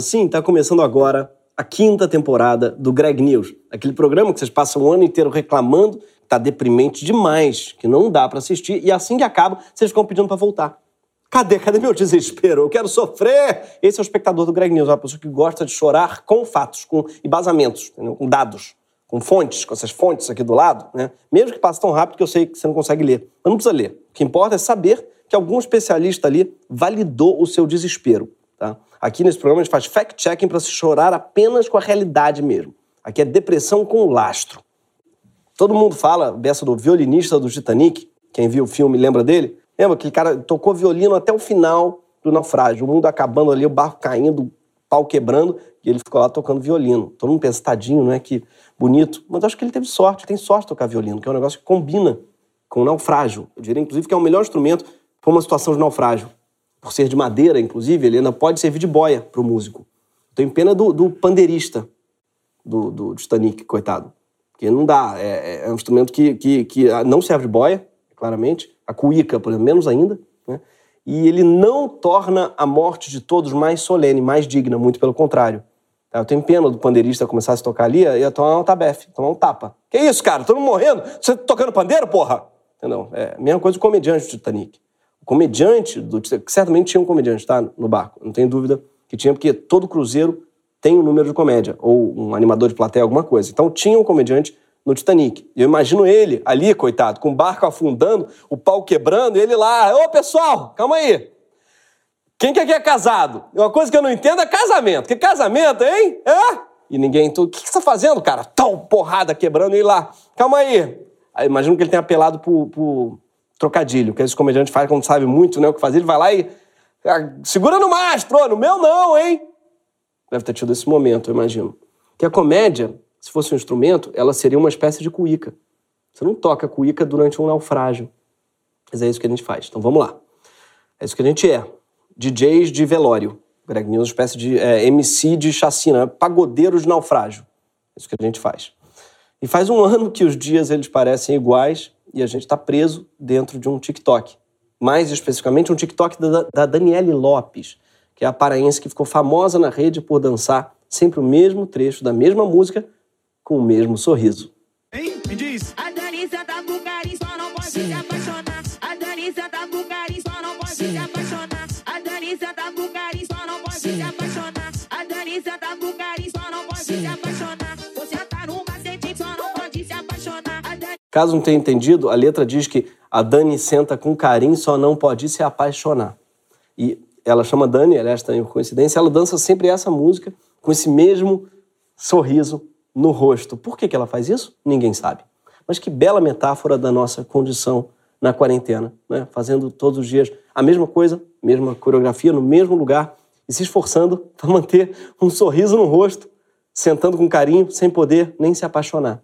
Sim, está começando agora a quinta temporada do Greg News, aquele programa que vocês passam o ano inteiro reclamando tá deprimente demais, que não dá para assistir, e assim que acaba, vocês ficam pedindo para voltar. Cadê? Cadê meu desespero? Eu quero sofrer! Esse é o espectador do Greg News, uma pessoa que gosta de chorar com fatos, com embasamentos, entendeu? com dados, com fontes, com essas fontes aqui do lado, né? Mesmo que passe tão rápido que eu sei que você não consegue ler. Mas não precisa ler. O que importa é saber que algum especialista ali validou o seu desespero. Tá? Aqui nesse programa a gente faz fact-checking para se chorar apenas com a realidade mesmo. Aqui é depressão com lastro. Todo mundo fala dessa do violinista do Titanic. Quem viu o filme lembra dele? Lembra que cara tocou violino até o final do naufrágio. O mundo acabando ali, o barco caindo, o pau quebrando, e ele ficou lá tocando violino. Todo mundo pensa, tadinho, não é que bonito. Mas acho que ele teve sorte, tem sorte de tocar violino, que é um negócio que combina com o naufrágio. Eu diria, inclusive, que é o melhor instrumento para uma situação de naufrágio. Por ser de madeira, inclusive, ele ainda pode servir de boia para o músico. Tenho pena do, do pandeirista do, do Titanic, coitado. Porque não dá. É, é um instrumento que, que, que não serve de boia, claramente. A cuíca, por exemplo, menos ainda. Né? E ele não torna a morte de todos mais solene, mais digna, muito pelo contrário. Tá? Eu tenho pena do pandeirista começar a se tocar ali, ia tomar um tabefe, tomar um tapa. Que isso, cara? Todo mundo morrendo? Você tá tocando pandeiro, porra? Entendeu? É a mesma coisa do comediante do Titanic. Comediante do certamente tinha um comediante, tá? No barco. Não tenho dúvida que tinha, porque todo cruzeiro tem um número de comédia, ou um animador de plateia, alguma coisa. Então tinha um comediante no Titanic. Eu imagino ele ali, coitado, com o barco afundando, o pau quebrando, e ele lá, ô pessoal, calma aí. Quem que aqui é casado? Uma coisa que eu não entendo é casamento. Que casamento, hein? É? E ninguém. O que, que você tá fazendo, cara? Tão porrada quebrando e lá. Calma aí. aí imagino que ele tenha apelado pro, pro trocadilho, que esse comediante faz quando sabe muito né, o que fazer. Ele vai lá e. Ah, segura no mastro, no meu não, hein? Deve ter tido esse momento, eu imagino. Que a comédia, se fosse um instrumento, ela seria uma espécie de cuíca. Você não toca cuíca durante um naufrágio. Mas é isso que a gente faz. Então vamos lá. É isso que a gente é. DJs de velório. Greg News, uma espécie de é, MC de chacina, pagodeiros de naufrágio. É isso que a gente faz. E faz um ano que os dias eles parecem iguais e a gente está preso dentro de um TikTok. Mais especificamente, um TikTok da, da Daniele Lopes que é a paraense que ficou famosa na rede por dançar sempre o mesmo trecho da mesma música com o mesmo sorriso. Hein? Me diz. A Danisa tá com carinho, só não pode se apaixonar. A Danisa tá com carinho, só não pode se apaixonar. Caso não tenha entendido, a letra diz que a Dani senta com carinho, só não pode se apaixonar. E ela chama Dani, aliás, também coincidência, ela dança sempre essa música com esse mesmo sorriso no rosto. Por que, que ela faz isso? Ninguém sabe. Mas que bela metáfora da nossa condição na quarentena, né? fazendo todos os dias a mesma coisa, mesma coreografia, no mesmo lugar e se esforçando para manter um sorriso no rosto, sentando com carinho, sem poder nem se apaixonar.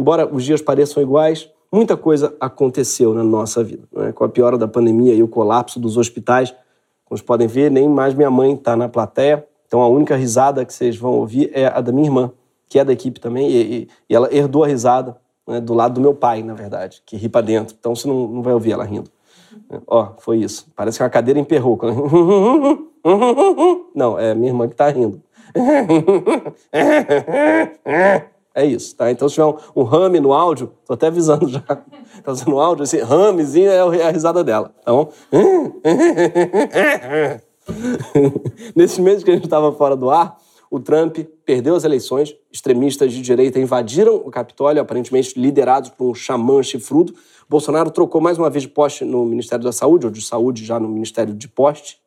Embora os dias pareçam iguais, muita coisa aconteceu na nossa vida. Né? Com a piora da pandemia e o colapso dos hospitais, como vocês podem ver, nem mais minha mãe está na plateia. Então a única risada que vocês vão ouvir é a da minha irmã, que é da equipe também, e, e ela herdou a risada né, do lado do meu pai, na verdade, que ri para dentro. Então você não, não vai ouvir ela rindo. Ó, foi isso. Parece que a cadeira emperrou. Não, é minha irmã que está rindo. É isso, tá? Então, se tiver um, um rame no áudio, tô até avisando já. Tá fazendo áudio, esse ramezinho é a risada dela, tá bom? Nesse mês que a gente estava fora do ar, o Trump perdeu as eleições, extremistas de direita invadiram o Capitólio, aparentemente liderados por um xamã chifrudo. Bolsonaro trocou mais uma vez de poste no Ministério da Saúde, ou de Saúde já no Ministério de Poste.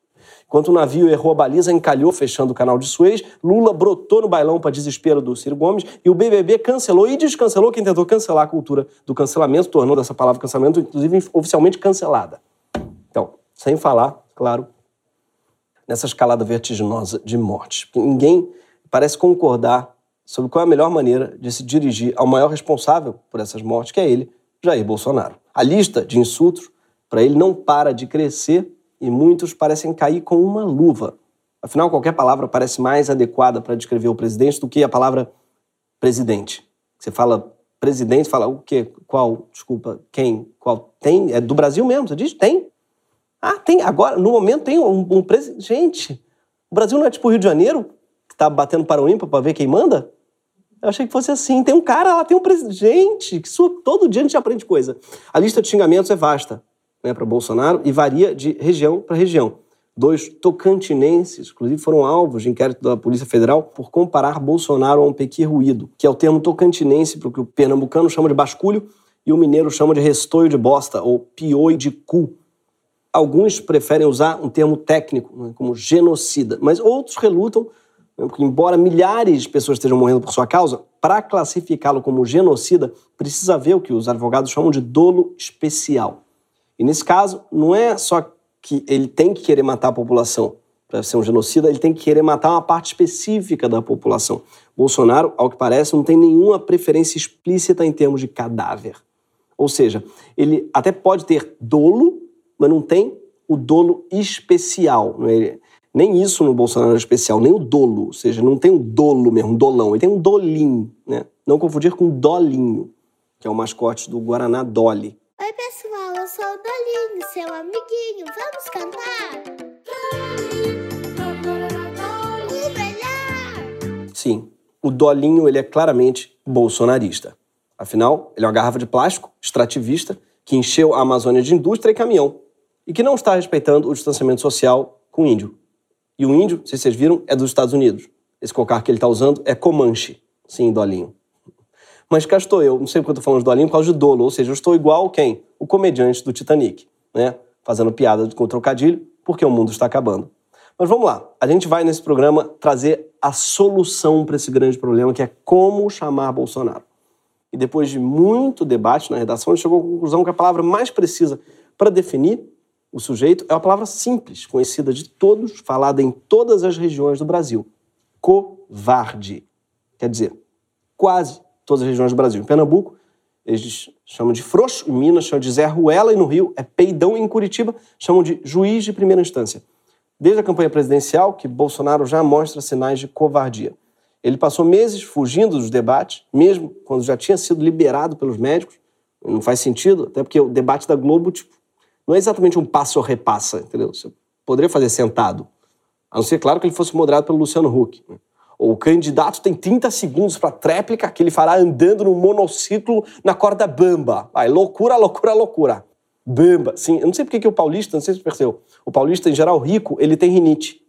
Enquanto o navio errou a baliza, encalhou fechando o canal de Suez, Lula brotou no bailão para desespero do Ciro Gomes e o BBB cancelou e descancelou quem tentou cancelar a cultura do cancelamento, tornando essa palavra cancelamento, inclusive, oficialmente cancelada. Então, sem falar, claro, nessa escalada vertiginosa de mortes. Ninguém parece concordar sobre qual é a melhor maneira de se dirigir ao maior responsável por essas mortes, que é ele, Jair Bolsonaro. A lista de insultos para ele não para de crescer e muitos parecem cair com uma luva. Afinal, qualquer palavra parece mais adequada para descrever o presidente do que a palavra presidente. Você fala presidente, fala o quê? Qual? Desculpa, quem? Qual? Tem? É do Brasil mesmo, você diz? Tem. Ah, tem. Agora, no momento, tem um, um presidente. Gente, o Brasil não é tipo o Rio de Janeiro, que tá batendo para o ímpar para ver quem manda? Eu achei que fosse assim. Tem um cara lá, tem um presidente. Que isso, todo dia a gente aprende coisa. A lista de xingamentos é vasta né, para Bolsonaro e varia de região para região. Dois tocantinenses, inclusive, foram alvos de inquérito da Polícia Federal por comparar Bolsonaro a um pequi ruído, que é o termo tocantinense para o que o pernambucano chama de basculho e o mineiro chama de restoio de bosta ou pioi de cu. Alguns preferem usar um termo técnico, né, como genocida, mas outros relutam, né, porque, embora milhares de pessoas estejam morrendo por sua causa, para classificá-lo como genocida, precisa ver o que os advogados chamam de dolo especial. E nesse caso, não é só que ele tem que querer matar a população para ser um genocida, ele tem que querer matar uma parte específica da população. Bolsonaro, ao que parece, não tem nenhuma preferência explícita em termos de cadáver. Ou seja, ele até pode ter dolo, mas não tem o dolo especial. É? Nem isso no Bolsonaro é especial, nem o dolo. Ou seja, não tem um dolo mesmo, um dolão. Ele tem um dolinho, né? Não confundir com dolinho, que é o mascote do Guaraná Dolly. Oi, pessoal, eu sou o Dolinho, seu amiguinho. Vamos cantar? O melhor! Sim, o Dolinho ele é claramente bolsonarista. Afinal, ele é uma garrafa de plástico extrativista que encheu a Amazônia de indústria e caminhão e que não está respeitando o distanciamento social com o índio. E o índio, se vocês viram, é dos Estados Unidos. Esse cocar que ele está usando é Comanche. Sim, Dolinho. Mas cá estou eu, não sei porque eu estou falando de Dolinho, por causa de dolo, ou seja, eu estou igual quem? O comediante do Titanic, né? Fazendo piada com trocadilho, porque o mundo está acabando. Mas vamos lá, a gente vai nesse programa trazer a solução para esse grande problema, que é como chamar Bolsonaro. E depois de muito debate na redação, a gente chegou à conclusão que a palavra mais precisa para definir o sujeito é uma palavra simples, conhecida de todos, falada em todas as regiões do Brasil: covarde. Quer dizer, quase todas as regiões do Brasil. Em Pernambuco, eles chamam de frouxo, em Minas chamam de Zé Ruela e no Rio é peidão e em Curitiba chamam de juiz de primeira instância. Desde a campanha presidencial que Bolsonaro já mostra sinais de covardia. Ele passou meses fugindo dos debates, mesmo quando já tinha sido liberado pelos médicos. Não faz sentido, até porque o debate da Globo tipo, não é exatamente um passo ou repassa, entendeu? Você poderia fazer sentado. A não ser, claro, que ele fosse moderado pelo Luciano Huck. O candidato tem 30 segundos para tréplica que ele fará andando no monociclo na corda bamba. Vai, loucura, loucura, loucura. Bamba. Sim, eu não sei porque que o paulista, não sei se você percebeu, o paulista, em geral, rico, ele tem rinite.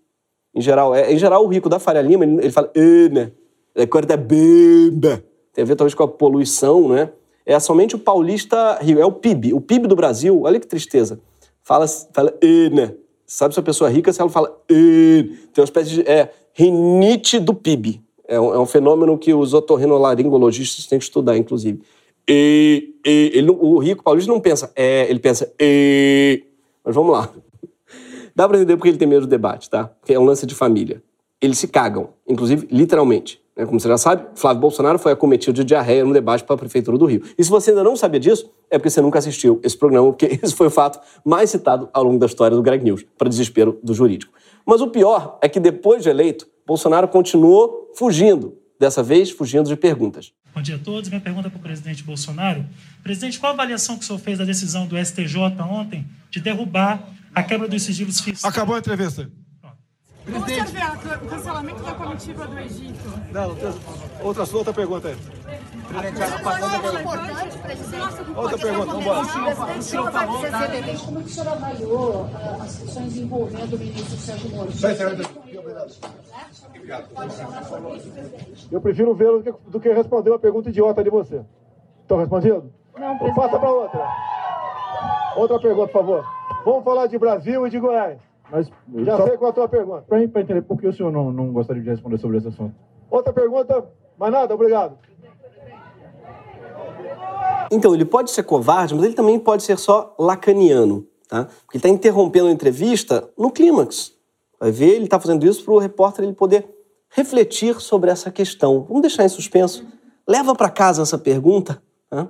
Em geral, é, em geral o rico da Faria Lima, ele, ele fala, né? É corda bamba. Tem a ver talvez com a poluição, né? É somente o paulista rio, é o PIB. O PIB do Brasil, olha que tristeza. Fala, fala, né? Sabe se a pessoa é rica, se ela fala, tem uma espécie de. É, rinite do PIB. É um, é um fenômeno que os otorrinolaringologistas têm que estudar, inclusive. E, e ele, o rico paulista não pensa, é, ele pensa, e. Mas vamos lá. Dá para entender porque ele tem medo do debate, tá? Porque é um lance de família. Eles se cagam, inclusive literalmente. Né? Como você já sabe, Flávio Bolsonaro foi acometido de diarreia no debate para a Prefeitura do Rio. E se você ainda não sabia disso, é porque você nunca assistiu esse programa, porque esse foi o fato mais citado ao longo da história do Greg News, para desespero do jurídico. Mas o pior é que depois de eleito, Bolsonaro continuou fugindo, dessa vez fugindo de perguntas. Bom dia a todos. Minha pergunta é para o presidente Bolsonaro. Presidente, qual a avaliação que o senhor fez da decisão do STJ ontem de derrubar a quebra dos sigilos fiscais? Acabou a entrevista. Como você vê o cancelamento da comitiva do Egito? Não, outra, outra pergunta aí. Outra pergunta, vamos embora. O senhor falou da... Como o senhor avaliou as questões envolvendo o ministro Sérgio Moro? Eu prefiro vê-lo do, do que responder uma pergunta idiota de você. Estão respondido? Não, presidente. Passa para outra. Outra pergunta, por favor. Vamos falar de Brasil e de Goiás. Mas, Já só sei qual é a tua pergunta. para entender por que o senhor não, não gostaria de responder sobre esse assunto. Outra pergunta, mais nada, obrigado. Então, ele pode ser covarde, mas ele também pode ser só lacaniano, tá? Porque ele está interrompendo a entrevista no clímax. Vai ver, ele está fazendo isso para o repórter ele poder refletir sobre essa questão. Vamos deixar em suspenso. Leva para casa essa pergunta. Né?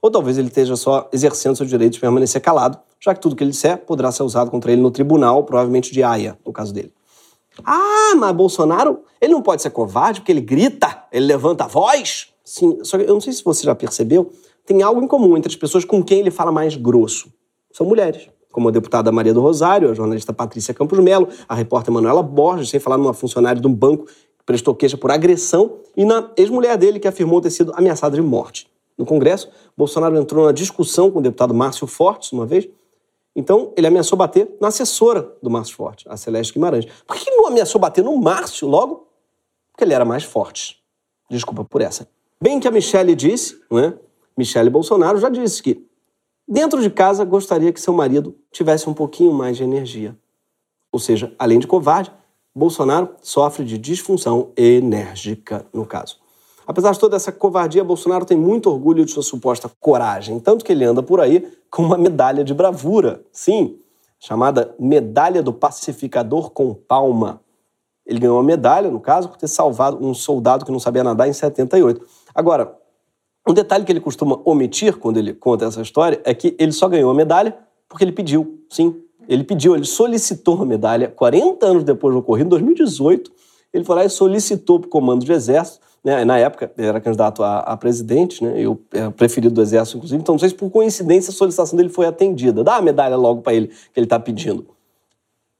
Ou talvez ele esteja só exercendo seu direito de permanecer calado, já que tudo que ele disser poderá ser usado contra ele no tribunal, provavelmente de Haia, no caso dele. Ah, mas Bolsonaro, ele não pode ser covarde porque ele grita, ele levanta a voz. Sim, só que eu não sei se você já percebeu, tem algo em comum entre as pessoas com quem ele fala mais grosso. São mulheres, como a deputada Maria do Rosário, a jornalista Patrícia Campos Melo, a repórter Manuela Borges, sem falar numa funcionária de um banco que prestou queixa por agressão, e na ex-mulher dele, que afirmou ter sido ameaçada de morte. No Congresso, Bolsonaro entrou na discussão com o deputado Márcio Fortes, uma vez, então, ele ameaçou bater na assessora do Márcio Forte, a Celeste Guimarães. Por que ele não ameaçou bater no Márcio logo? Porque ele era mais forte. Desculpa por essa. Bem que a Michelle disse, não é? Michelle Bolsonaro já disse que dentro de casa gostaria que seu marido tivesse um pouquinho mais de energia. Ou seja, além de covarde, Bolsonaro sofre de disfunção enérgica, no caso. Apesar de toda essa covardia, Bolsonaro tem muito orgulho de sua suposta coragem, tanto que ele anda por aí com uma medalha de bravura. Sim, chamada Medalha do Pacificador com Palma. Ele ganhou uma medalha, no caso, por ter salvado um soldado que não sabia nadar em 78. Agora, um detalhe que ele costuma omitir quando ele conta essa história é que ele só ganhou a medalha porque ele pediu. Sim, ele pediu, ele solicitou a medalha 40 anos depois do ocorrido, em 2018. Ele foi lá e solicitou para o comando de exército né? Na época, ele era candidato a, a presidente, né? eu era preferido do Exército, inclusive, então não sei se por coincidência a solicitação dele foi atendida. Dá a medalha logo para ele, que ele está pedindo.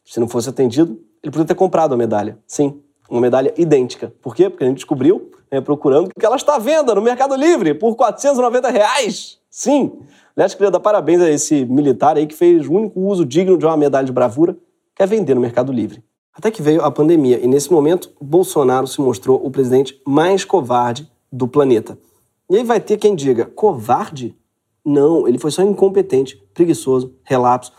Se não fosse atendido, ele podia ter comprado a medalha. Sim, uma medalha idêntica. Por quê? Porque a gente descobriu, né, procurando, que ela está à venda no Mercado Livre por 490 reais. Sim. Aliás, queria dar parabéns a esse militar aí que fez o único uso digno de uma medalha de bravura, que é vender no Mercado Livre. Até que veio a pandemia e nesse momento Bolsonaro se mostrou o presidente mais covarde do planeta. E aí vai ter quem diga: covarde? Não, ele foi só incompetente, preguiçoso, relapso.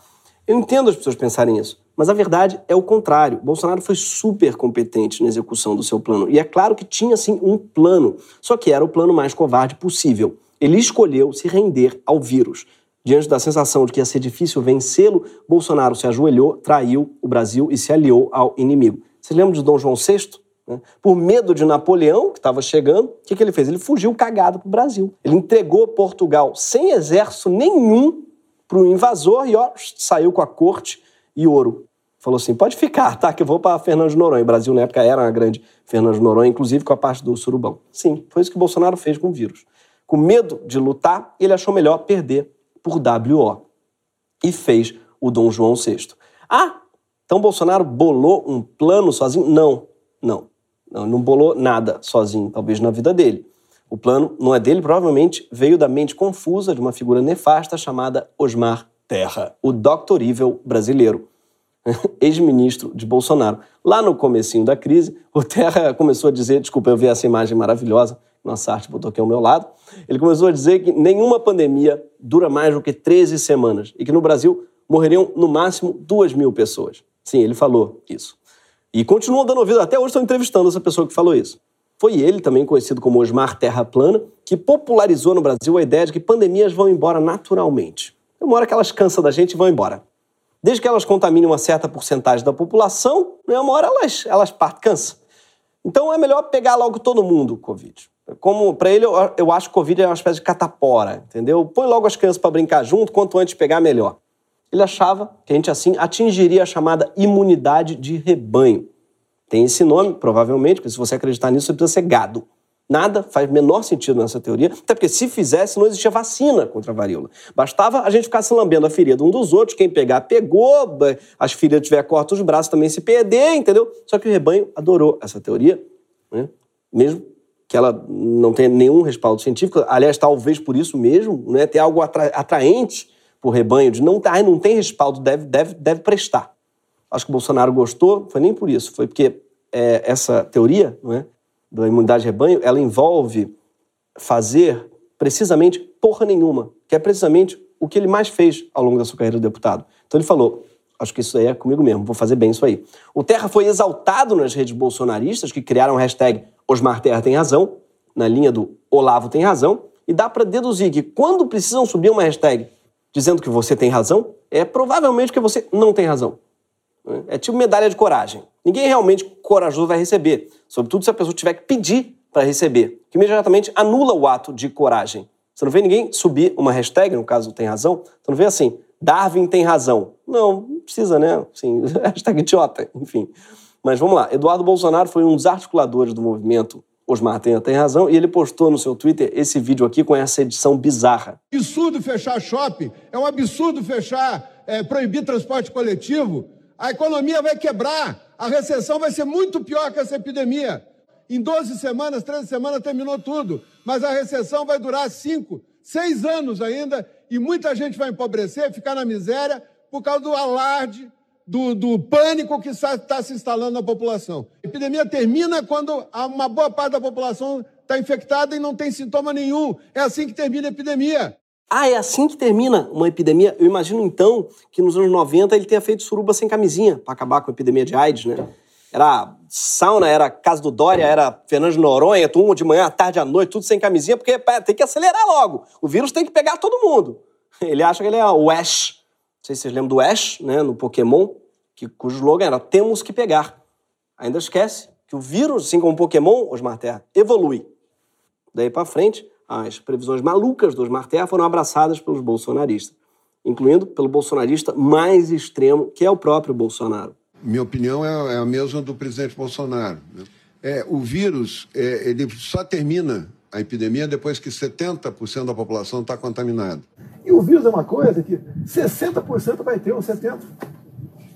Eu entendo as pessoas pensarem isso, mas a verdade é o contrário. Bolsonaro foi super competente na execução do seu plano. E é claro que tinha sim um plano, só que era o plano mais covarde possível. Ele escolheu se render ao vírus. Diante da sensação de que ia ser difícil vencê-lo, Bolsonaro se ajoelhou, traiu o Brasil e se aliou ao inimigo. Você lembra de Dom João VI? Né? Por medo de Napoleão, que estava chegando, o que, que ele fez? Ele fugiu cagado para o Brasil. Ele entregou Portugal sem exército nenhum para o invasor e ó, saiu com a corte e ouro. Falou assim: pode ficar, tá? Que eu vou para Fernando de Noronha. O Brasil, na época, era uma grande Fernando de Noronha, inclusive com a parte do surubão. Sim, foi isso que Bolsonaro fez com o vírus. Com medo de lutar, ele achou melhor perder por WO e fez o Dom João VI. Ah, então Bolsonaro bolou um plano sozinho? Não, não. Não, não bolou nada sozinho, talvez na vida dele. O plano não é dele, provavelmente veio da mente confusa de uma figura nefasta chamada Osmar Terra, o Dr. Evil brasileiro, ex-ministro de Bolsonaro. Lá no comecinho da crise, o Terra começou a dizer, desculpa, eu vi essa imagem maravilhosa, nossa arte botou aqui ao meu lado, ele começou a dizer que nenhuma pandemia dura mais do que 13 semanas e que no Brasil morreriam no máximo 2 mil pessoas. Sim, ele falou isso. E continuam dando ouvido, até hoje estão entrevistando essa pessoa que falou isso. Foi ele, também conhecido como Osmar Terra Plana, que popularizou no Brasil a ideia de que pandemias vão embora naturalmente. Uma hora que elas cansam da gente e vão embora. Desde que elas contaminem uma certa porcentagem da população, né, uma hora elas, elas partem, cansam. Então é melhor pegar logo todo mundo o Covid. Como para ele, eu, acho que Covid é uma espécie de catapora, entendeu? Põe logo as crianças para brincar junto, quanto antes pegar, melhor. Ele achava que a gente assim atingiria a chamada imunidade de rebanho. Tem esse nome, provavelmente, porque se você acreditar nisso, você precisa ser gado. Nada faz menor sentido nessa teoria, até porque se fizesse, não existia vacina contra a varíola. Bastava a gente ficar se lambendo a ferida um dos outros, quem pegar, pegou, as feridas tiver corta os braços também se perder, entendeu? Só que o rebanho adorou essa teoria, né? mesmo que ela não tem nenhum respaldo científico, aliás, talvez por isso mesmo, né, ter algo atra atraente para o rebanho, de não, ah, não tem respaldo, deve, deve, deve prestar. Acho que o Bolsonaro gostou, foi nem por isso, foi porque é, essa teoria não é, da imunidade de rebanho, ela envolve fazer precisamente porra nenhuma, que é precisamente o que ele mais fez ao longo da sua carreira de deputado. Então ele falou, acho que isso aí é comigo mesmo, vou fazer bem isso aí. O Terra foi exaltado nas redes bolsonaristas, que criaram a hashtag Osmar Terra tem razão, na linha do Olavo tem razão, e dá para deduzir que quando precisam subir uma hashtag dizendo que você tem razão, é provavelmente que você não tem razão. É tipo medalha de coragem. Ninguém realmente corajoso vai receber, sobretudo se a pessoa tiver que pedir para receber, que imediatamente anula o ato de coragem. Você não vê ninguém subir uma hashtag, no caso tem razão, você não vê assim, Darwin tem razão. Não, não precisa, né? Assim, hashtag idiota, enfim. Mas vamos lá, Eduardo Bolsonaro foi um dos articuladores do movimento Osmar Tenha tem razão, e ele postou no seu Twitter esse vídeo aqui com essa edição bizarra. Absurdo fechar shopping, é um absurdo fechar, é, proibir transporte coletivo. A economia vai quebrar, a recessão vai ser muito pior que essa epidemia. Em 12 semanas, 13 semanas terminou tudo, mas a recessão vai durar 5, 6 anos ainda, e muita gente vai empobrecer, ficar na miséria por causa do alarde, do, do pânico que está se instalando na população. A epidemia termina quando uma boa parte da população está infectada e não tem sintoma nenhum. É assim que termina a epidemia. Ah, é assim que termina uma epidemia? Eu imagino então que nos anos 90 ele tenha feito suruba sem camisinha para acabar com a epidemia de AIDS, né? Era sauna, era casa do Dória, era Fernando Noronha, tudo de manhã, à tarde, à noite, tudo sem camisinha, porque pá, tem que acelerar logo. O vírus tem que pegar todo mundo. Ele acha que ele é o Ash, sei se vocês lembram do Ash, né, no Pokémon, que, cujo slogan era temos que pegar. Ainda esquece que o vírus, assim como o Pokémon, Osmar Terra, evolui. Daí para frente, as previsões malucas do Osmar Terra foram abraçadas pelos bolsonaristas, incluindo pelo bolsonarista mais extremo, que é o próprio Bolsonaro. Minha opinião é, é a mesma do presidente Bolsonaro. Né? É, o vírus, é, ele só termina a epidemia depois que 70% da população está contaminada. E o vírus é uma coisa que 60% vai ter, ou 70%.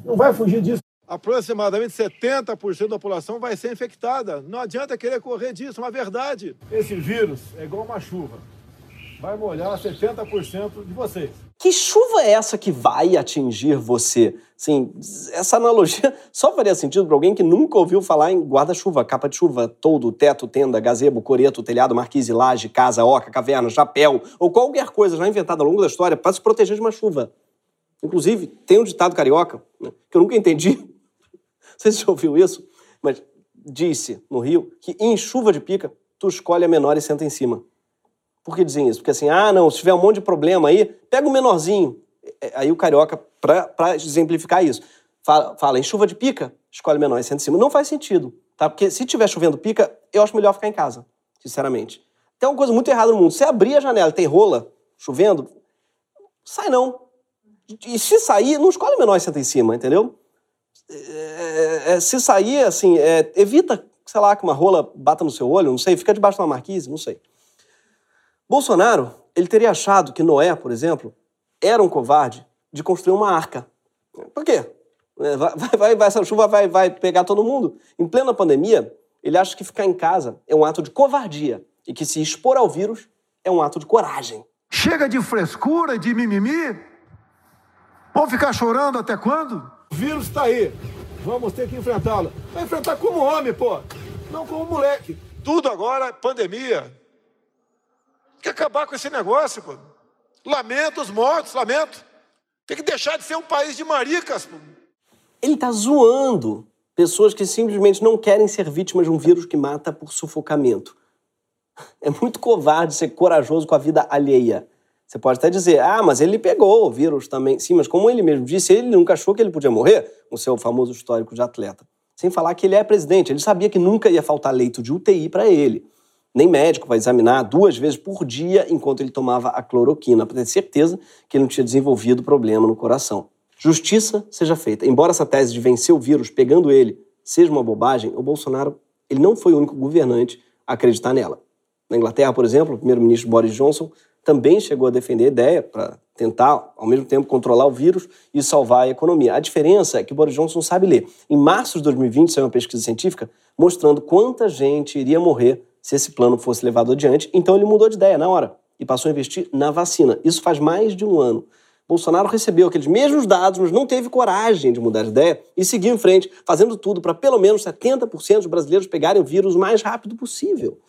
Não vai fugir disso. Aproximadamente 70% da população vai ser infectada. Não adianta querer correr disso, é uma verdade. Esse vírus é igual uma chuva. Vai molhar 70% de vocês. Que chuva é essa que vai atingir você? Sim, essa analogia só faria sentido para alguém que nunca ouviu falar em guarda-chuva, capa de chuva, todo, teto, tenda, gazebo, coreto, telhado, marquise, laje, casa, oca, caverna, chapéu ou qualquer coisa já inventada ao longo da história para se proteger de uma chuva. Inclusive, tem um ditado carioca, né, que eu nunca entendi. Não sei se você ouviu isso, mas disse no Rio que em chuva de pica, tu escolhe a menor e senta em cima. Por que dizem isso? Porque assim, ah, não, se tiver um monte de problema aí, pega o menorzinho. É, aí o carioca, para exemplificar isso, fala, fala, em chuva de pica, escolhe menor e senta em cima. Não faz sentido, tá? Porque se tiver chovendo pica, eu acho melhor ficar em casa, sinceramente. Tem uma coisa muito errada no mundo. Se abrir a janela e tem rola chovendo, sai não. E se sair, não escolhe menor e senta em cima, entendeu? É, é, se sair, assim, é, evita, sei lá, que uma rola bata no seu olho, não sei, fica debaixo de uma marquise, não sei. Bolsonaro, ele teria achado que Noé, por exemplo, era um covarde de construir uma arca. Por quê? É, vai, vai, vai, essa chuva vai, vai pegar todo mundo. Em plena pandemia, ele acha que ficar em casa é um ato de covardia e que se expor ao vírus é um ato de coragem. Chega de frescura, de mimimi. Vamos ficar chorando até quando? O vírus está aí. Vamos ter que enfrentá-lo. Vai enfrentar como homem, pô. Não como moleque. Tudo agora é pandemia. Tem que acabar com esse negócio, pô. Lamento os mortos, lamento. Tem que deixar de ser um país de maricas, pô. Ele tá zoando pessoas que simplesmente não querem ser vítimas de um vírus que mata por sufocamento. É muito covarde ser corajoso com a vida alheia. Você pode até dizer, ah, mas ele pegou o vírus também. Sim, mas como ele mesmo disse, ele nunca achou que ele podia morrer, o seu famoso histórico de atleta. Sem falar que ele é presidente, ele sabia que nunca ia faltar leito de UTI para ele. Nem médico vai examinar duas vezes por dia enquanto ele tomava a cloroquina, para ter certeza que ele não tinha desenvolvido problema no coração. Justiça seja feita. Embora essa tese de vencer o vírus pegando ele seja uma bobagem, o Bolsonaro ele não foi o único governante a acreditar nela. Na Inglaterra, por exemplo, o primeiro-ministro Boris Johnson também chegou a defender a ideia para tentar, ao mesmo tempo, controlar o vírus e salvar a economia. A diferença é que Boris Johnson sabe ler. Em março de 2020, saiu uma pesquisa científica mostrando quanta gente iria morrer se esse plano fosse levado adiante. Então ele mudou de ideia na hora e passou a investir na vacina. Isso faz mais de um ano. Bolsonaro recebeu aqueles mesmos dados, mas não teve coragem de mudar de ideia e seguiu em frente, fazendo tudo para pelo menos 70% dos brasileiros pegarem o vírus o mais rápido possível.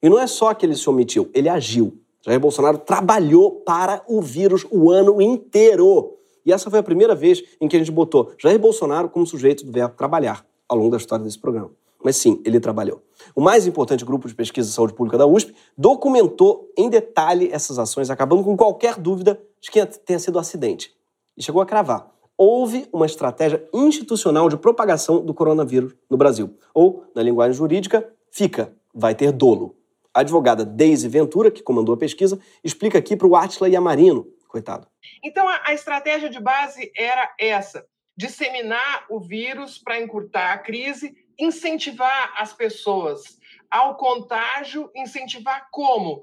E não é só que ele se omitiu, ele agiu. Jair Bolsonaro trabalhou para o vírus o ano inteiro. E essa foi a primeira vez em que a gente botou Jair Bolsonaro como sujeito do verbo trabalhar ao longo da história desse programa. Mas sim, ele trabalhou. O mais importante grupo de pesquisa de saúde pública da USP documentou em detalhe essas ações, acabando com qualquer dúvida de que tenha sido um acidente. E chegou a cravar. houve uma estratégia institucional de propagação do coronavírus no Brasil. Ou, na linguagem jurídica, fica, vai ter dolo. A advogada Deise Ventura, que comandou a pesquisa, explica aqui para o Atila Yamarino, coitado. Então, a, a estratégia de base era essa: disseminar o vírus para encurtar a crise, incentivar as pessoas ao contágio, incentivar como?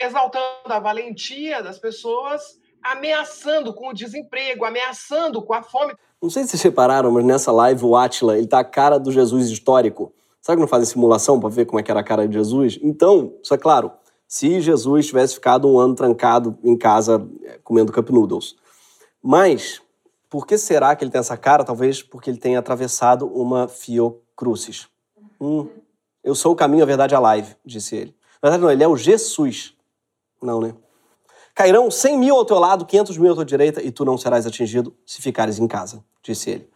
Exaltando a valentia das pessoas, ameaçando com o desemprego, ameaçando com a fome. Não sei se vocês repararam, mas nessa live o Atila, ele tá a cara do Jesus histórico. Sabe que não fazem simulação para ver como é que era a cara de Jesus? Então, isso é claro, se Jesus tivesse ficado um ano trancado em casa é, comendo cup noodles. Mas, por que será que ele tem essa cara? Talvez porque ele tenha atravessado uma fiocrucis. Hum, eu sou o caminho, a verdade, a live, disse ele. Na verdade, não, ele é o Jesus. Não, né? Cairão 100 mil ao teu lado, 500 mil à tua direita, e tu não serás atingido se ficares em casa, disse ele.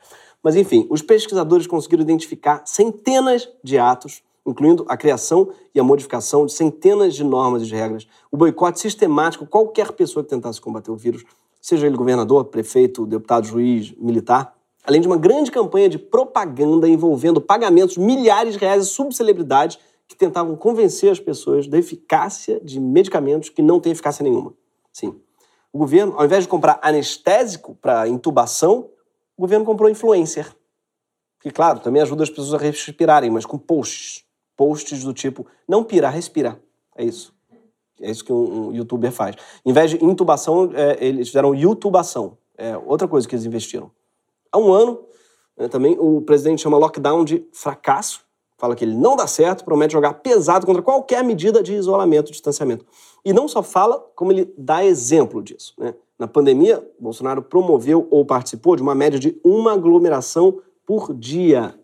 Mas enfim, os pesquisadores conseguiram identificar centenas de atos, incluindo a criação e a modificação de centenas de normas e de regras, o boicote sistemático, qualquer pessoa que tentasse combater o vírus, seja ele governador, prefeito, deputado, juiz, militar, além de uma grande campanha de propaganda envolvendo pagamentos milhares de reais a subcelebridades que tentavam convencer as pessoas da eficácia de medicamentos que não têm eficácia nenhuma. Sim. O governo, ao invés de comprar anestésico para intubação, o governo comprou influencer. Que, claro, também ajuda as pessoas a respirarem, mas com posts. Posts do tipo, não pira, respira. É isso. É isso que um, youtuber faz. Em vez de intubação, é, eles fizeram youtubação. É outra coisa que eles investiram. Há um ano, né, também, o presidente chama lockdown de fracasso. Fala que ele não dá certo, promete jogar pesado contra qualquer medida de isolamento, distanciamento. E não só fala, como ele dá exemplo disso. Né? Na pandemia, Bolsonaro promoveu ou participou de uma média de uma aglomeração por dia.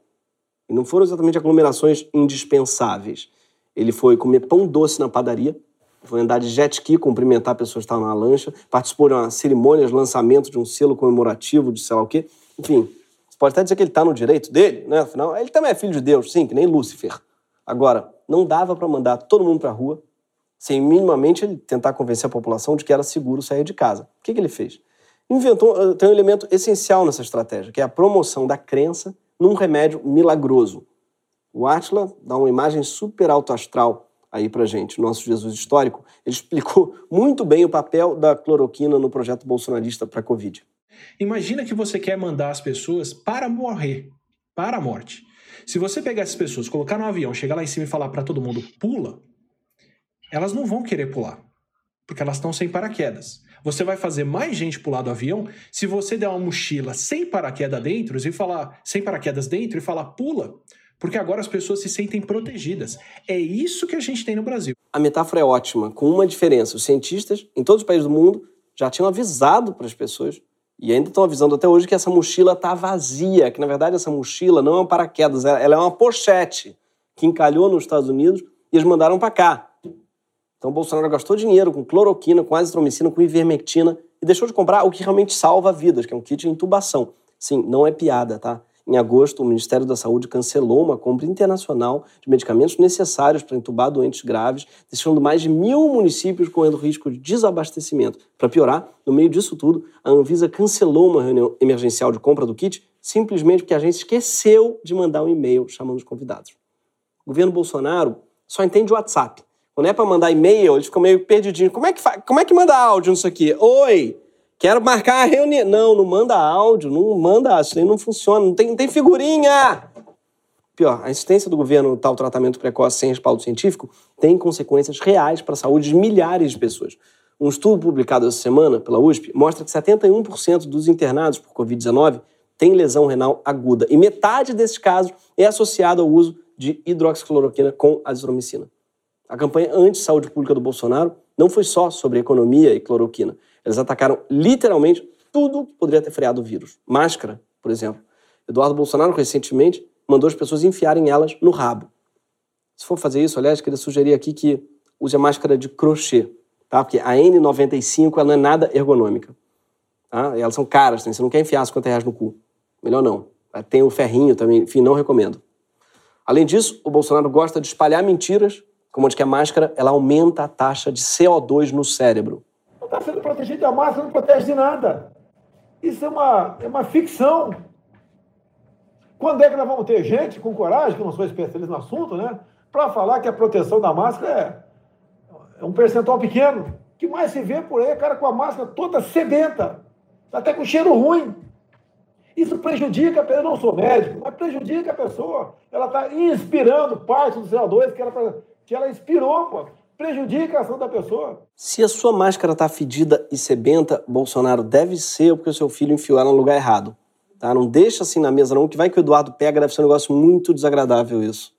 E não foram exatamente aglomerações indispensáveis. Ele foi comer pão doce na padaria, foi andar de jet ski, cumprimentar pessoas que estavam na lancha, participou de uma cerimônia de lançamento de um selo comemorativo de sei lá o quê. Enfim, você pode até dizer que ele está no direito dele, né? Afinal, ele também é filho de Deus, sim, que nem Lúcifer. Agora, não dava para mandar todo mundo para a rua sem minimamente ele tentar convencer a população de que era seguro sair de casa. O que, que ele fez? Inventou, eh, tem um elemento essencial nessa estratégia, que é a promoção da crença num remédio milagroso. O Atila dá uma imagem super alto astral aí pra gente, nosso Jesus histórico. Ele explicou muito bem o papel da cloroquina no projeto bolsonarista para a Covid. Imagina que você quer mandar as pessoas para morrer, para a morte. Se você pegar essas pessoas, colocar no avião, chegar lá em cima e falar para todo mundo, pula, elas não vão querer pular, porque elas estão sem paraquedas. Você vai fazer mais gente pular do avião se você der uma mochila sem paraquedas dentro e falar sem paraquedas dentro e falar pula, porque agora as pessoas se sentem protegidas. É isso que a gente tem no Brasil. A metáfora é ótima, com uma diferença: os cientistas em todos os países do mundo já tinham avisado para as pessoas e ainda estão avisando até hoje que essa mochila está vazia, que na verdade essa mochila não é um paraquedas, ela é uma pochete que encalhou nos Estados Unidos e eles mandaram para cá. Então, Bolsonaro gastou dinheiro com cloroquina, com azitromicina, com ivermectina e deixou de comprar o que realmente salva vidas, que é um kit de intubação. Sim, não é piada, tá? Em agosto, o Ministério da Saúde cancelou uma compra internacional de medicamentos necessários para intubar doentes graves, deixando mais de mil municípios correndo risco de desabastecimento. Para piorar, no meio disso tudo, a Anvisa cancelou uma reunião emergencial de compra do kit simplesmente porque a gente esqueceu de mandar um e-mail chamando os convidados. O governo Bolsonaro só entende o WhatsApp. Quando é para mandar e-mail, eles ficam meio perdidinhos. Como é que, Como é que manda áudio nisso aqui? Oi, quero marcar a reunião. Não, não manda áudio, não manda, isso aí não funciona, não tem, tem figurinha. Pior, a insistência do governo no tal tratamento precoce sem respaldo científico tem consequências reais para a saúde de milhares de pessoas. Um estudo publicado essa semana pela USP mostra que 71% dos internados por Covid-19 têm lesão renal aguda e metade desses casos é associado ao uso de hidroxicloroquina com azitromicina. A campanha anti-saúde pública do Bolsonaro não foi só sobre economia e cloroquina. Eles atacaram literalmente tudo que poderia ter freado o vírus. Máscara, por exemplo. Eduardo Bolsonaro, recentemente, mandou as pessoas enfiarem elas no rabo. Se for fazer isso, aliás, queria sugerir aqui que use a máscara de crochê, tá? Porque a N95 ela não é nada ergonômica. Tá? E elas são caras, né? você não quer enfiar 50 reais no cu. Melhor não. Tem o ferrinho também, enfim, não recomendo. Além disso, o Bolsonaro gosta de espalhar mentiras como de que a máscara ela aumenta a taxa de CO2 no cérebro. Não está sendo protegido, a máscara não protege de nada. Isso é uma, é uma ficção. Quando é que nós vamos ter gente com coragem, que não sou especialista no assunto, né? Para falar que a proteção da máscara é, é um percentual pequeno. O que mais se vê por aí é cara com a máscara toda sedenta, até com cheiro ruim. Isso prejudica, eu não sou médico, mas prejudica a pessoa. Ela está inspirando parte do CO2 que ela, que ela inspirou, pô. Prejudica a ação da pessoa. Se a sua máscara está fedida e sebenta, Bolsonaro deve ser porque o seu filho enfiou ela no lugar errado. Tá? Não deixa assim na mesa, não, que vai que o Eduardo pega, deve ser um negócio muito desagradável isso.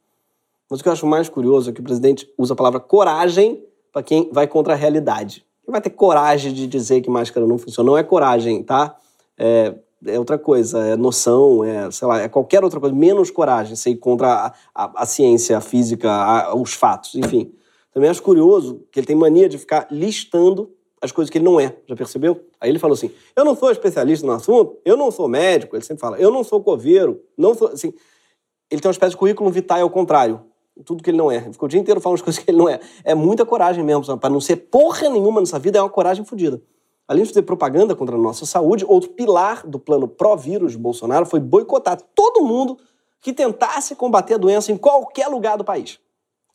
Mas o que eu acho mais curioso é que o presidente usa a palavra coragem para quem vai contra a realidade. Quem vai ter coragem de dizer que máscara não funciona? Não é coragem, tá? É, é outra coisa, é noção, é, sei lá, é qualquer outra coisa, menos coragem, sei contra a, a, a ciência, a física, a, os fatos, enfim. Também acho curioso que ele tem mania de ficar listando as coisas que ele não é, já percebeu? Aí ele falou assim: eu não sou especialista no assunto, eu não sou médico, ele sempre fala, eu não sou coveiro, não sou. Assim, ele tem uma espécie de currículo vitae ao contrário. Tudo que ele não é. Ele ficou o dia inteiro falando as coisas que ele não é. É muita coragem mesmo, para não ser porra nenhuma nessa vida, é uma coragem fodida. Além de fazer propaganda contra a nossa saúde, outro pilar do plano pró-vírus de Bolsonaro foi boicotar todo mundo que tentasse combater a doença em qualquer lugar do país.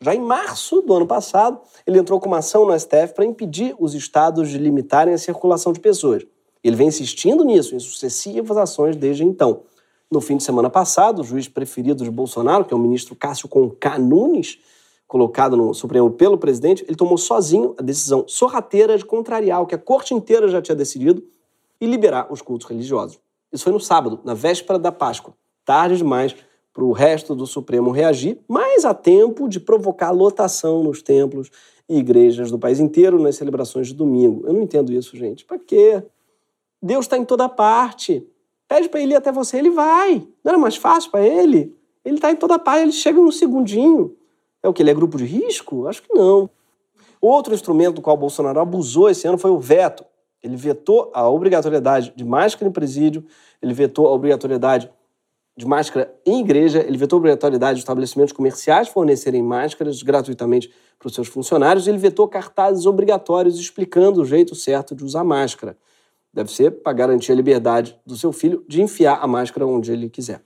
Já em março do ano passado, ele entrou com uma ação no STF para impedir os estados de limitarem a circulação de pessoas. Ele vem insistindo nisso em sucessivas ações desde então. No fim de semana passado, o juiz preferido de Bolsonaro, que é o ministro Cássio Conká Nunes, colocado no Supremo pelo presidente, ele tomou sozinho a decisão sorrateira de contrariar o que a corte inteira já tinha decidido e liberar os cultos religiosos. Isso foi no sábado, na véspera da Páscoa. Tarde demais para o resto do Supremo reagir, mas há tempo de provocar lotação nos templos e igrejas do país inteiro nas celebrações de domingo. Eu não entendo isso, gente. Para quê? Deus está em toda parte. Pede para ele ir até você, ele vai. Não era mais fácil para ele? Ele está em toda parte, ele chega num segundinho. É o que? Ele é grupo de risco? Acho que não. Outro instrumento do qual Bolsonaro abusou esse ano foi o veto. Ele vetou a obrigatoriedade de máscara em presídio, ele vetou a obrigatoriedade de máscara em igreja, ele vetou a obrigatoriedade de estabelecimentos comerciais fornecerem máscaras gratuitamente para os seus funcionários, e ele vetou cartazes obrigatórios explicando o jeito certo de usar máscara. Deve ser para garantir a liberdade do seu filho de enfiar a máscara onde ele quiser.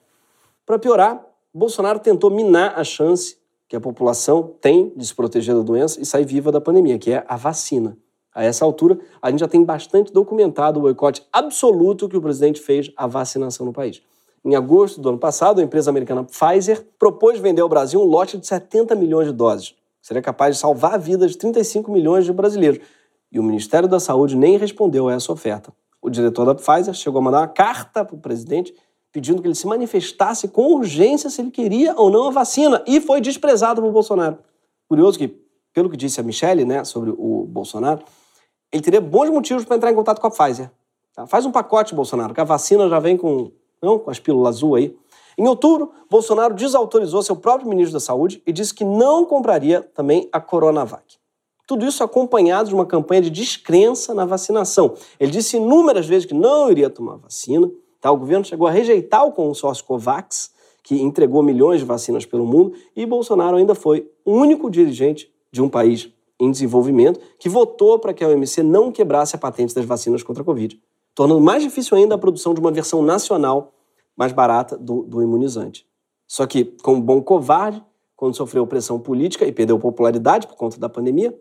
Para piorar, Bolsonaro tentou minar a chance que a população tem de se proteger da doença e sair viva da pandemia, que é a vacina. A essa altura, a gente já tem bastante documentado o boicote absoluto que o presidente fez à vacinação no país. Em agosto do ano passado, a empresa americana Pfizer propôs vender ao Brasil um lote de 70 milhões de doses. Seria capaz de salvar a vida de 35 milhões de brasileiros. E o Ministério da Saúde nem respondeu a essa oferta. O diretor da Pfizer chegou a mandar uma carta para o presidente pedindo que ele se manifestasse com urgência se ele queria ou não a vacina, e foi desprezado por Bolsonaro. Curioso que, pelo que disse a Michelle né, sobre o Bolsonaro, ele teria bons motivos para entrar em contato com a Pfizer. Tá? Faz um pacote, Bolsonaro, que a vacina já vem com não com as pílulas azul aí. Em outubro, Bolsonaro desautorizou seu próprio ministro da Saúde e disse que não compraria também a Coronavac. Tudo isso acompanhado de uma campanha de descrença na vacinação. Ele disse inúmeras vezes que não iria tomar vacina. Tá? O governo chegou a rejeitar o consórcio COVAX, que entregou milhões de vacinas pelo mundo, e Bolsonaro ainda foi o único dirigente de um país em desenvolvimento que votou para que a OMC não quebrasse a patente das vacinas contra a Covid tornando mais difícil ainda a produção de uma versão nacional mais barata do, do imunizante. Só que, como bom covarde, quando sofreu pressão política e perdeu popularidade por conta da pandemia,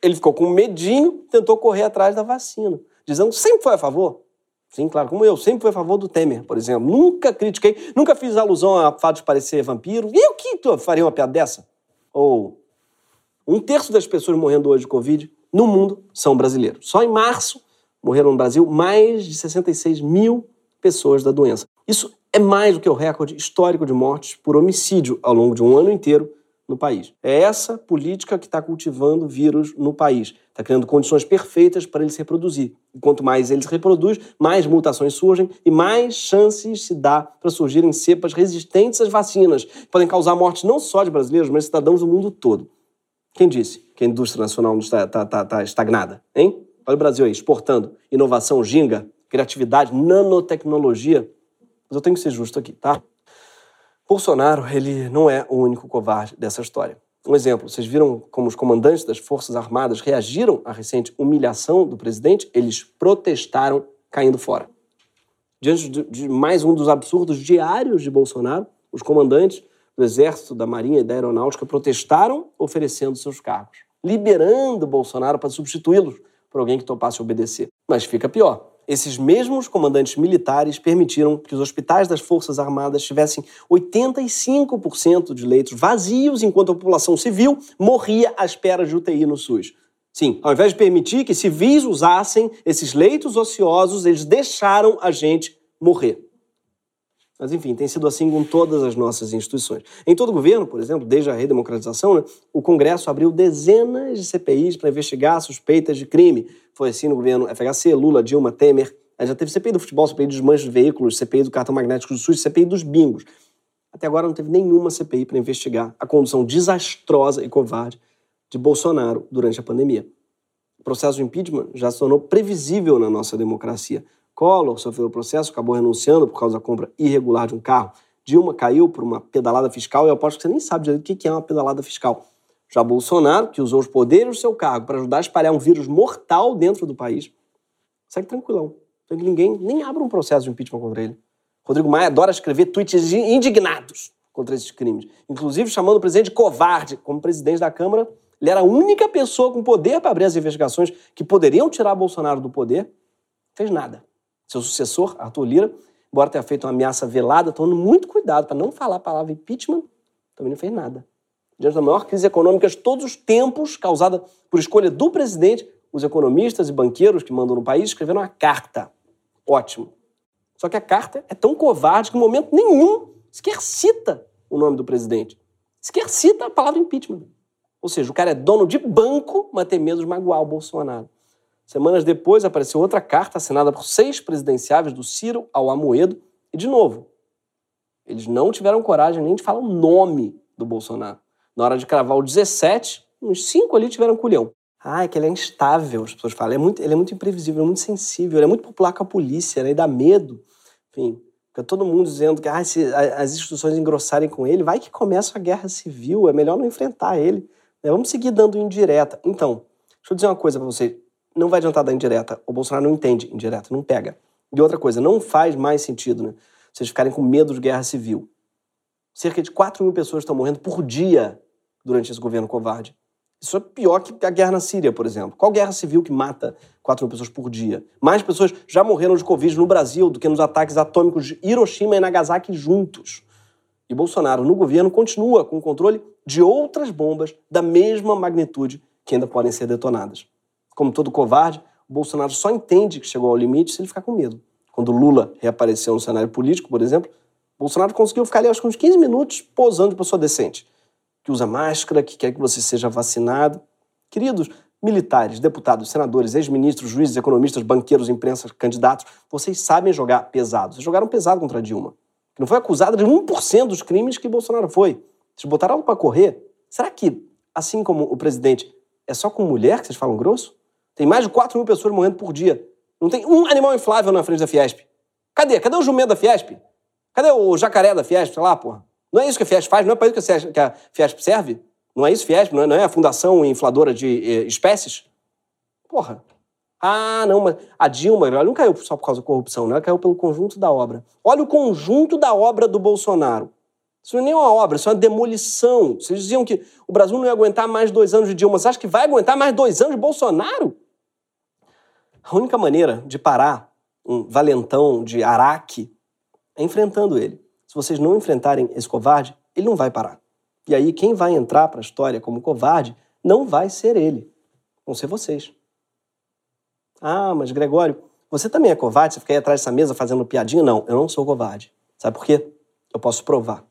ele ficou com medinho, tentou correr atrás da vacina, dizendo que sempre foi a favor. Sim, claro, como eu, sempre foi a favor do Temer, por exemplo. Nunca critiquei, nunca fiz alusão a fato de parecer vampiro. E eu que faria uma piada dessa? Ou um terço das pessoas morrendo hoje de Covid no mundo são brasileiros. Só em março morreram no Brasil mais de 66 mil pessoas da doença. Isso é mais do que o recorde histórico de mortes por homicídio ao longo de um ano inteiro no país. É essa política que está cultivando vírus no país. Está criando condições perfeitas para ele se reproduzir. E quanto mais ele se reproduz, mais mutações surgem e mais chances se dá para surgirem cepas resistentes às vacinas. Podem causar mortes não só de brasileiros, mas de cidadãos do mundo todo. Quem disse que a indústria nacional está, está, está, está estagnada? Hein? Olha o Brasil aí, exportando inovação, ginga, criatividade, nanotecnologia. Mas eu tenho que ser justo aqui, tá? Bolsonaro, ele não é o único covarde dessa história. Um exemplo, vocês viram como os comandantes das Forças Armadas reagiram à recente humilhação do presidente? Eles protestaram caindo fora. Diante de, mais um dos absurdos diários de Bolsonaro, os comandantes do Exército, da Marinha e da Aeronáutica protestaram oferecendo seus cargos, liberando Bolsonaro para substituí-los por alguém que topasse obedecer. Mas fica pior. Esses mesmos comandantes militares permitiram que os hospitais das Forças Armadas tivessem 85% de leitos vazios, enquanto a população civil morria à espera de UTI no SUS. Sim, ao invés de permitir que civis usassem esses leitos ociosos, eles deixaram a gente morrer. Mas, enfim, tem sido assim com todas as nossas instituições. Em todo o governo, por exemplo, desde a redemocratização, né, o Congresso abriu dezenas de CPIs para investigar suspeitas de crime. Foi assim no governo FHC, Lula, Dilma, Temer. Aí já teve CPI do futebol, CPI dos manches de veículos, CPI do cartão magnético do SUS, CPI dos bingos. Até agora não teve nenhuma CPI para investigar a condução desastrosa e covarde de Bolsonaro durante a pandemia. O processo de impeachment já se tornou previsível na nossa democracia. Collor sofreu o processo, acabou renunciando por causa da compra irregular de um carro. Dilma caiu por uma pedalada fiscal e eu aposto que você nem sabe direito o que é uma pedalada fiscal. Já Bolsonaro, que usou os poderes do seu cargo para ajudar a espalhar um vírus mortal dentro do país, segue tranquilão. Então ninguém nem abre um processo de impeachment contra ele. Rodrigo Maia adora escrever tweets indignados contra esses crimes, inclusive chamando o presidente de covarde. Como presidente da Câmara, ele era a única pessoa com poder para abrir as investigações que poderiam tirar Bolsonaro do poder. Fez nada. Seu sucessor, Arthur Lira, embora tenha feito uma ameaça velada, tomando muito cuidado para não falar a palavra impeachment, também não fez nada. Diante da maior crise econômica de todos os tempos, causada por escolha do presidente, os economistas e banqueiros que mandam no país escreveram uma carta. Ótimo. Só que a carta é tão covarde que, em momento nenhum, sequer cita o nome do presidente. Sequer cita a palavra impeachment. Ou seja, o cara é dono de banco, mas tem medo de magoar o Bolsonaro. Semanas depois apareceu outra carta assinada por seis presidenciáveis do Ciro ao Amoedo. E, de novo, eles não tiveram coragem nem de falar o nome do Bolsonaro. Na hora de cravar o 17, uns cinco ali tiveram culhão. Ah, é que ele é instável, as pessoas falam. Ele é muito, ele é muito imprevisível, é muito sensível, ele é muito popular com a polícia, ele dá medo. Enfim, fica todo mundo dizendo que ah, se as instituições engrossarem com ele, vai que começa a guerra civil, é melhor não enfrentar ele. Né? Vamos seguir dando indireta. Então, deixa eu dizer uma coisa para você. Não vai adiantar dar indireta. O Bolsonaro não entende indireta, não pega. E outra coisa, não faz mais sentido, né? Vocês ficarem com medo de guerra civil. Cerca de 4 mil pessoas estão morrendo por dia durante esse governo covarde. Isso é pior que a guerra na Síria, por exemplo. Qual guerra civil que mata 4 mil pessoas por dia? Mais pessoas já morreram de Covid no Brasil do que nos ataques atômicos de Hiroshima e Nagasaki juntos. E Bolsonaro, no governo, continua com o controle de outras bombas da mesma magnitude que ainda podem ser detonadas. Como todo covarde, o Bolsonaro só entende que chegou ao limite se ele ficar com medo. Quando Lula reapareceu no cenário político, por exemplo, Bolsonaro conseguiu ficar ali acho que uns 15 minutos posando de pessoa decente, que usa máscara, que quer que você seja vacinado. Queridos militares, deputados, senadores, ex-ministros, juízes, economistas, banqueiros, imprensa, candidatos, vocês sabem jogar pesado. Vocês jogaram pesado contra Dilma, que não foi acusada de 1% dos crimes que Bolsonaro foi. Vocês botaram ela para correr. Será que, assim como o presidente, é só com mulher que vocês falam grosso? Tem mais de 4 mil pessoas morrendo por dia. Não tem um animal inflável na frente da Fiesp. Cadê? Cadê o jumento da Fiesp? Cadê o jacaré da Fiesp? Sei lá, porra. Não é isso que a Fiesp faz? Não é para isso que a Fiesp serve? Não é isso, Fiesp? Não é, não é a fundação infladora de eh, espécies? Porra. Ah, não, mas a Dilma, ela não caiu só por causa da corrupção, né? ela caiu pelo conjunto da obra. Olha o conjunto da obra do Bolsonaro. Isso não é nem uma obra, isso é uma demolição. Vocês diziam que o Brasil não ia aguentar mais dois anos de Dilma. Você acha que vai aguentar mais dois anos de Bolsonaro? A única maneira de parar um valentão de Araque é enfrentando ele. Se vocês não enfrentarem esse covarde, ele não vai parar. E aí quem vai entrar para a história como covarde não vai ser ele, vão ser vocês. Ah, mas Gregório, você também é covarde? Você fica aí atrás dessa mesa fazendo piadinha? Não, eu não sou covarde. Sabe por quê? Eu posso provar.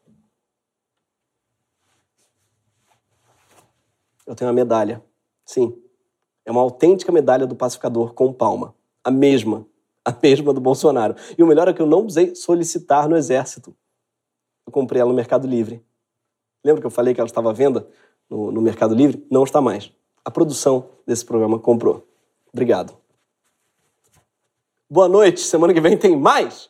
Eu tenho uma medalha. Sim, é uma autêntica medalha do pacificador com palma. A mesma. A mesma do Bolsonaro. E o melhor é que eu não usei solicitar no exército. Eu comprei ela no Mercado Livre. Lembra que eu falei que ela estava à venda no, no Mercado Livre? Não está mais. A produção desse programa comprou. Obrigado. Boa noite. Semana que vem tem mais.